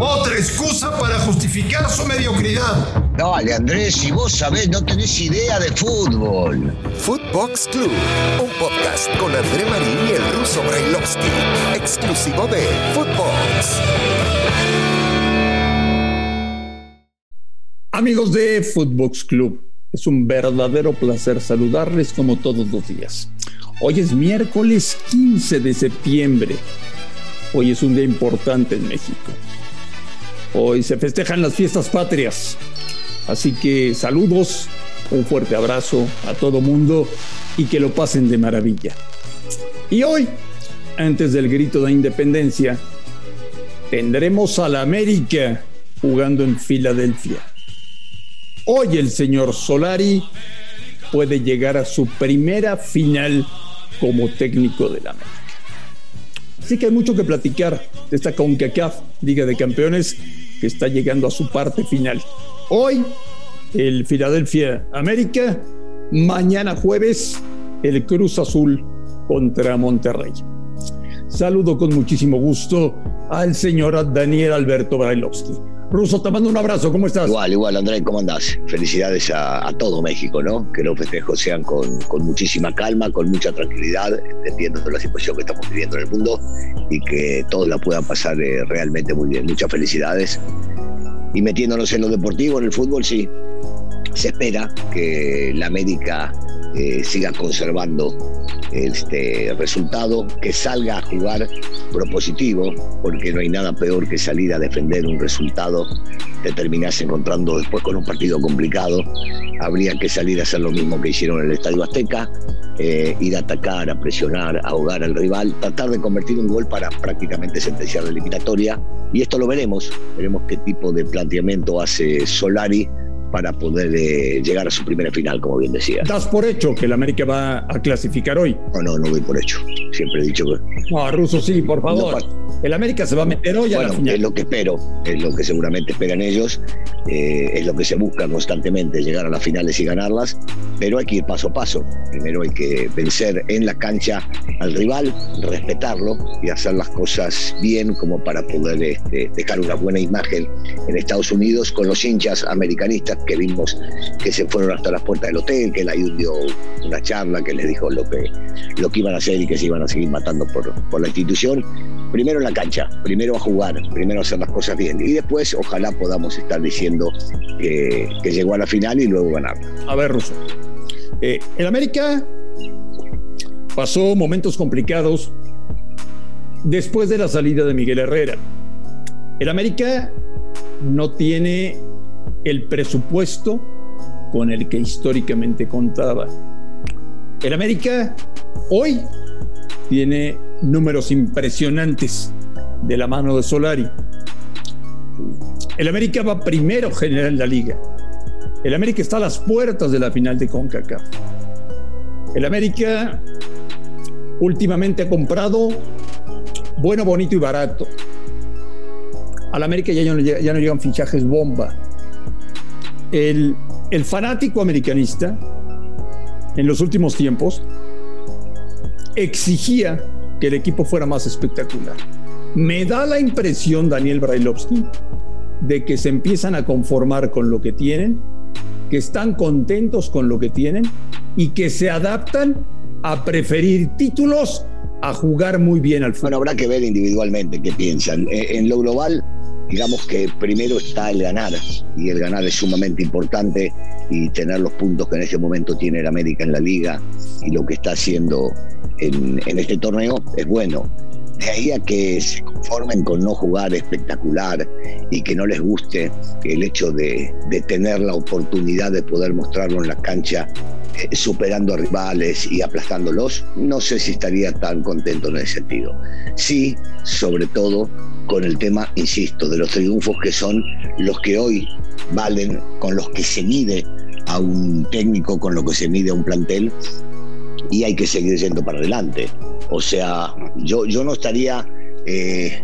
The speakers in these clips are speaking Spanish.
Otra excusa para justificar su mediocridad. Dale, Andrés, si vos sabés, no tenés idea de fútbol. Footbox Club, un podcast con André Marín y el ruso Brailovsky, exclusivo de Footbox. Amigos de Footbox Club, es un verdadero placer saludarles como todos los días. Hoy es miércoles 15 de septiembre. Hoy es un día importante en México. Hoy se festejan las fiestas patrias. Así que saludos, un fuerte abrazo a todo mundo y que lo pasen de maravilla. Y hoy, antes del grito de independencia, tendremos a la América jugando en Filadelfia. Hoy el señor Solari puede llegar a su primera final como técnico de la América. Así que hay mucho que platicar de esta CONCACAF Liga de Campeones que está llegando a su parte final. Hoy el Philadelphia América, mañana jueves el Cruz Azul contra Monterrey. Saludo con muchísimo gusto al señor Daniel Alberto Brailovsky. Ruso, te mando un abrazo, ¿cómo estás? Igual, igual, Andrés, ¿cómo andás? Felicidades a, todo México, ¿no? Que los festejos sean con, con, muchísima calma, con mucha tranquilidad, entendiendo la situación que estamos viviendo en el mundo y que todos la puedan pasar eh, realmente muy bien. Muchas felicidades. Y metiéndonos en lo deportivo, en el fútbol, sí. Se espera que la América eh, siga conservando este resultado, que salga a jugar propositivo, porque no hay nada peor que salir a defender un resultado, te terminás encontrando después con un partido complicado. Habría que salir a hacer lo mismo que hicieron en el Estadio Azteca, eh, ir a atacar, a presionar, a ahogar al rival, tratar de convertir un gol para prácticamente sentenciar la eliminatoria. Y esto lo veremos, veremos qué tipo de planteamiento hace Solari para poder eh, llegar a su primera final, como bien decía. ¿Das por hecho que el América va a clasificar hoy? No, no, no doy por hecho. Siempre he dicho que. No, Ruso, sí, por favor. el América se va a meter hoy a la final. Es lo que espero, es lo que seguramente esperan ellos, eh, es lo que se busca constantemente, llegar a las finales y ganarlas, pero hay que ir paso a paso. Primero hay que vencer en la cancha al rival, respetarlo y hacer las cosas bien como para poder este, dejar una buena imagen en Estados Unidos con los hinchas americanistas que vimos que se fueron hasta las puertas del hotel, que él ahí dio una charla que les dijo lo que, lo que iban a hacer y que se iban a seguir matando por, por la institución. Primero en la cancha, primero a jugar, primero a hacer las cosas bien. Y después ojalá podamos estar diciendo que, llegó a la final y luego ganar. A ver, Russo. Eh, el América pasó momentos complicados después de la salida de Miguel Herrera. El América no tiene el presupuesto con el que históricamente contaba. El América hoy tiene números impresionantes de la mano de Solari. El América va primero general en la liga. El América está a las puertas de la final de CONCACAF. El América últimamente ha comprado bueno, bonito y barato. Al América ya no, ya no llegan fichajes bomba el, fanático americanista en los últimos tiempos exigía que el equipo fuera más espectacular. Me da la impresión, Daniel Brailovsky, de que se empiezan a conformar con lo que tienen, que están contentos con lo que tienen y que se adaptan a preferir títulos a jugar muy bien al fútbol. Bueno, habrá que ver individualmente qué piensan. Eh, en lo global, digamos que primero está el ganar y el ganar es sumamente importante y tener los puntos que en este momento tiene el América en la liga y lo que está haciendo en, este torneo es bueno. De ahí a que se conformen con no jugar espectacular y que no les guste el hecho de, de tener la oportunidad de poder mostrarlo en la cancha eh, superando a rivales y aplastándolos, no sé si estaría tan contento en ese sentido. Sí, sobre todo con el tema, insisto, de los triunfos que son los que hoy valen, con los que se mide a un técnico, con lo que se mide a un plantel, y hay que seguir yendo para adelante. O sea, yo, yo no estaría eh,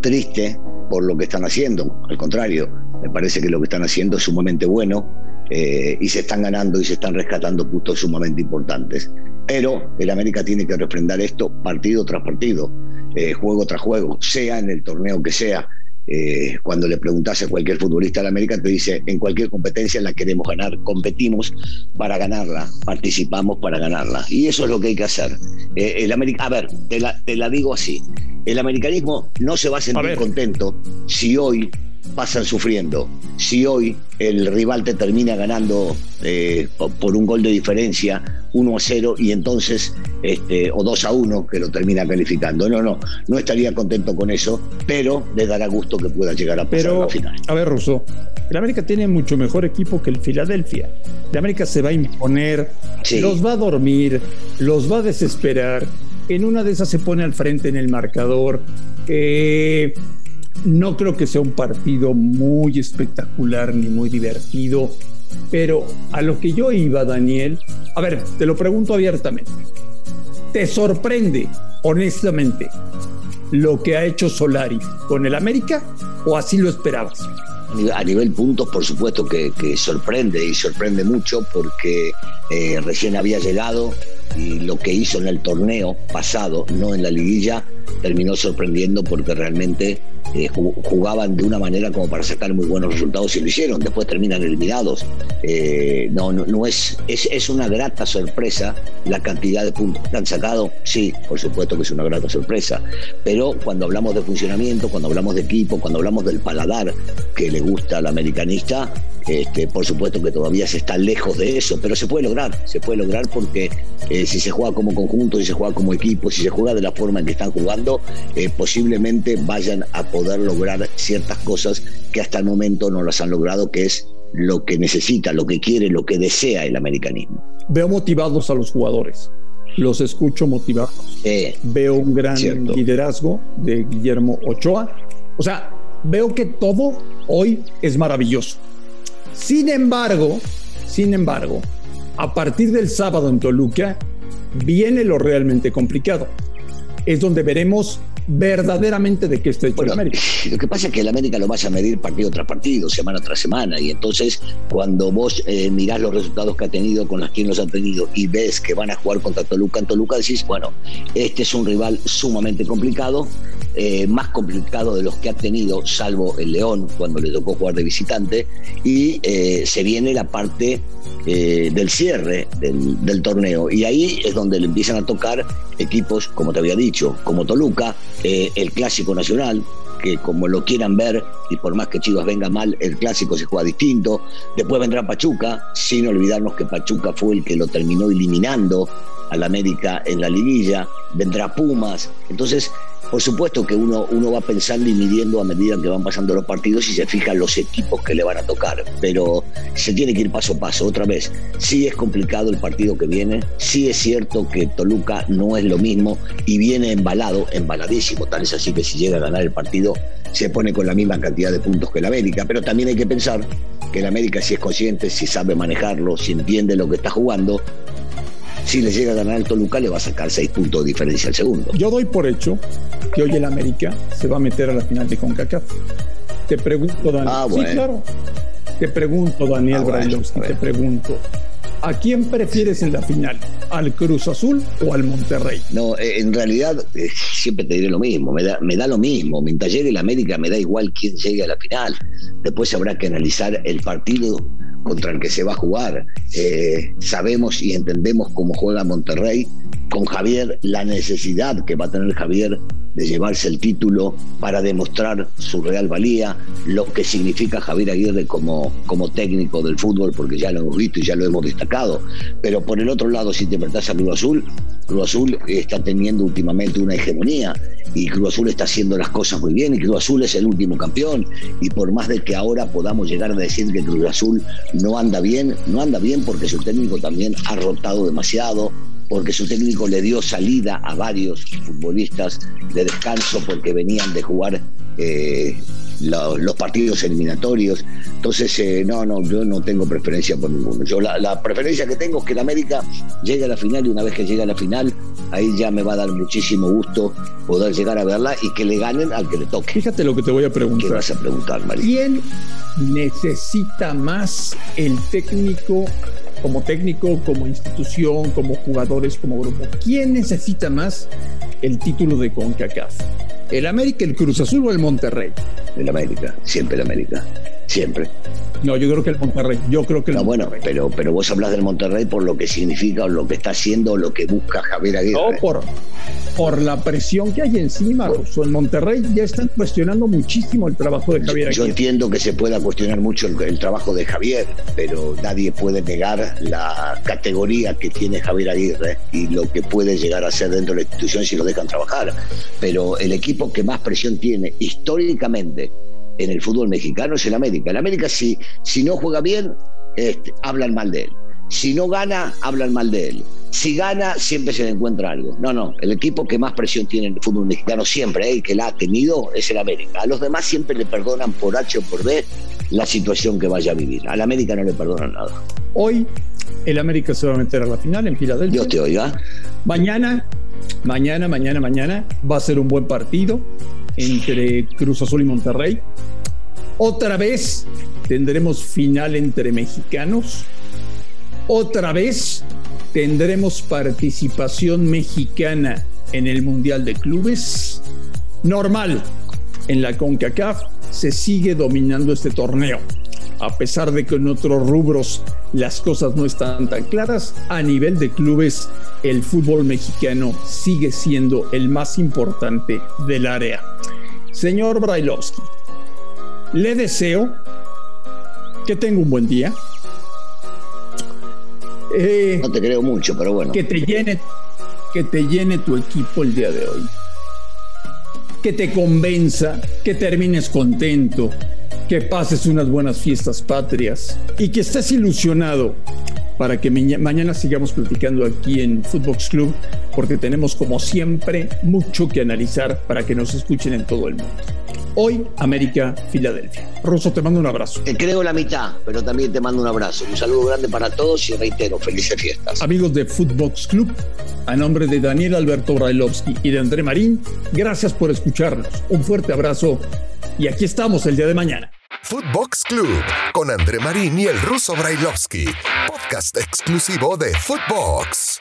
triste por lo que están haciendo, al contrario, me parece que lo que están haciendo es sumamente bueno eh, y se están ganando y se están rescatando puntos sumamente importantes. Pero el América tiene que refrendar esto partido tras partido. Eh, juego tras juego, sea en el torneo que sea. Eh, cuando le preguntas a cualquier futbolista de América, te dice, en cualquier competencia la queremos ganar, competimos para ganarla, participamos para ganarla. Y eso es lo que hay que hacer. Eh, el América, a ver, te la, te la, digo así, el americanismo no se va a sentir contento si hoy pasan sufriendo. Si hoy el rival te termina ganando eh, por un gol de diferencia, 1 a 0, y entonces, este, o 2 a 1, que lo termina calificando. No, no, no estaría contento con eso, pero le dará gusto que pueda llegar a pasar pero, a la final. A ver, Russo, el América tiene mucho mejor equipo que el Filadelfia. El América se va a imponer, los va a dormir, los va a desesperar. En una de esas se pone al frente en el marcador. Eh, no creo que sea un partido muy espectacular ni muy divertido, pero a lo que yo iba, Daniel, a ver, te lo pregunto abiertamente. ¿Te sorprende, honestamente, lo que ha hecho Solari con el América o así lo esperabas? A nivel puntos, por supuesto que, sorprende y sorprende mucho porque eh, recién había llegado y lo que hizo en el torneo pasado, no en la liguilla, terminó sorprendiendo porque realmente eh, jugaban de una manera como para sacar muy buenos resultados y lo hicieron, después terminan eliminados. Eh, no, no, no es, es, es, una grata sorpresa la cantidad de puntos que han sacado, sí, por supuesto que es una grata sorpresa, pero cuando hablamos de funcionamiento, cuando hablamos de equipo, cuando hablamos del paladar que le gusta al americanista, este, por supuesto que todavía se está lejos de eso, pero se puede lograr, se puede lograr porque eh, si se juega como conjunto, si se juega como equipo, si se juega de la forma en que están jugando, eh, posiblemente vayan a poder lograr ciertas cosas que hasta el momento no las han logrado, que es lo que necesita, lo que quiere, lo que desea el americanismo. Veo motivados a los jugadores, los escucho motivados. Veo un gran liderazgo de Guillermo Ochoa. O sea, veo que todo hoy es maravilloso. Sin embargo, sin embargo, a partir del sábado en Toluca viene lo realmente complicado. Es donde veremos verdaderamente de qué está hecho el América. Lo que pasa es que el América lo vas a medir partido tras partido, semana tras semana, y entonces cuando vos eh, mirás los resultados que ha tenido con las quien los ha tenido y ves que van a jugar contra Toluca en Toluca, decís, bueno, este es un rival sumamente complicado, eh, más complicado de los que ha tenido, salvo el León cuando le tocó jugar de visitante, y eh, se viene la parte del cierre del, del torneo, y ahí es donde le empiezan a tocar equipos, como te había dicho, como Toluca, eh, el clásico nacional, que como lo quieran ver, y por más que Chivas venga mal, el clásico se juega distinto. Después vendrá Pachuca, sin olvidarnos que Pachuca fue el que lo terminó eliminando al América en la liguilla. Vendrá Pumas. Entonces, por supuesto que uno, uno va pensando y midiendo a medida que van pasando los partidos y se fijan los equipos que le van a tocar, pero se tiene que ir paso a paso. Otra vez, sí es complicado el partido que viene, sí es cierto que Toluca no es lo mismo y viene embalado, embaladísimo, tal es así que si llega a ganar el partido se pone con la misma cantidad de puntos que el América, pero también hay que pensar que el América si es consciente, si sabe manejarlo, si entiende lo que está jugando, si le llega a ganar el Toluca, le va a sacar seis puntos de diferencia al segundo. Yo doy por hecho que hoy el América se va a meter a la final de CONCACAF. Te pregunto, Daniel. Ah, bueno. Sí, claro. Te pregunto, Daniel ah, te pregunto. ¿A quién prefieres en la final? ¿Al Cruz Azul o al Monterrey? No, eh, en realidad eh, siempre te diré lo mismo, me da, me da lo mismo. Mientras llegue el América me da igual quién llegue a la final. Después habrá que analizar el partido contra el que se va a jugar. Eh, sabemos y entendemos cómo juega Monterrey, con Javier, la necesidad que va a tener Javier de llevarse el título para demostrar su real valía, lo que significa Javier Aguirre como, como técnico del fútbol, porque ya lo hemos visto y ya lo hemos destacado. Pero por el otro lado, si te enfrentas a Cruz Azul, Cruz Azul está teniendo últimamente una hegemonía y Cruz Azul está haciendo las cosas muy bien y Cruz Azul es el último campeón y por más de que ahora podamos llegar a decir que Cruz Azul no anda bien, no anda bien porque su técnico también ha rotado demasiado, porque su técnico le dio salida a varios futbolistas de descanso porque venían de jugar eh, los partidos eliminatorios. Entonces, eh, no, no, yo no tengo preferencia por ninguno. Yo la, preferencia que tengo es que el América llegue a la final y una vez que llegue a la final, ahí ya me va a dar muchísimo gusto poder llegar a verla y que le ganen al que le toque. Fíjate lo que te voy a preguntar. ¿Qué vas a preguntar, María? ¿Quién necesita más el técnico como técnico, como institución, como jugadores, como grupo. ¿Quién necesita más el título de CONCACAF? ¿El América, el Cruz Azul o el Monterrey? El América, siempre el América, siempre. No, yo creo que el Monterrey. Yo creo que el no, bueno, pero, pero vos hablas del Monterrey por lo que significa o lo que está haciendo o lo que busca Javier Aguirre. No, por, por la presión que hay encima. En Monterrey ya están cuestionando muchísimo el trabajo de Javier Aguirre. Yo entiendo que se pueda cuestionar mucho el, el, trabajo de Javier, pero nadie puede negar la categoría que tiene Javier Aguirre y lo que puede llegar a ser dentro de la institución si lo dejan trabajar. Pero el equipo que más presión tiene históricamente en el fútbol mexicano es el América. El América, si, si no juega bien, este, hablan mal de él. Si no gana, hablan mal de él. Si gana, siempre se le encuentra algo. No, no, el equipo que más presión tiene en el fútbol mexicano siempre, eh, que la ha tenido, es el América. A los demás siempre le perdonan por H o por B la situación que vaya a vivir. Al América no le perdonan nada. Hoy el América se va a meter a la final en Filadelfia. Dios te oiga. Mañana, mañana, mañana, mañana va a ser un buen partido entre Cruz Azul y Monterrey. Otra vez tendremos final entre mexicanos. Otra vez tendremos participación mexicana en el Mundial de Clubes. Normal, en la CONCACAF se sigue dominando este torneo. A pesar de que en otros rubros las cosas no están tan claras, a nivel de clubes el fútbol mexicano sigue siendo el más importante del área. Señor Brailovsky, le deseo que tenga un buen día. Eh, no te creo mucho, pero bueno. Que te llene, que te llene tu equipo el día de hoy. Que te convenza, que termines contento, que pases unas buenas fiestas patrias y que estés ilusionado para que mañana sigamos platicando aquí en Footbox Club, porque tenemos como siempre mucho que analizar para que nos escuchen en todo el mundo. Hoy, América, Filadelfia. Russo, te mando un abrazo. Te creo la mitad, pero también te mando un abrazo. Un saludo grande para todos y reitero, felices fiestas. Amigos de Footbox Club, a nombre de Daniel Alberto Brailovsky y de André Marín, gracias por escucharnos. Un fuerte abrazo y aquí estamos el día de mañana. Footbox Club con André Marín y el ruso Brailovsky, podcast exclusivo de Footbox.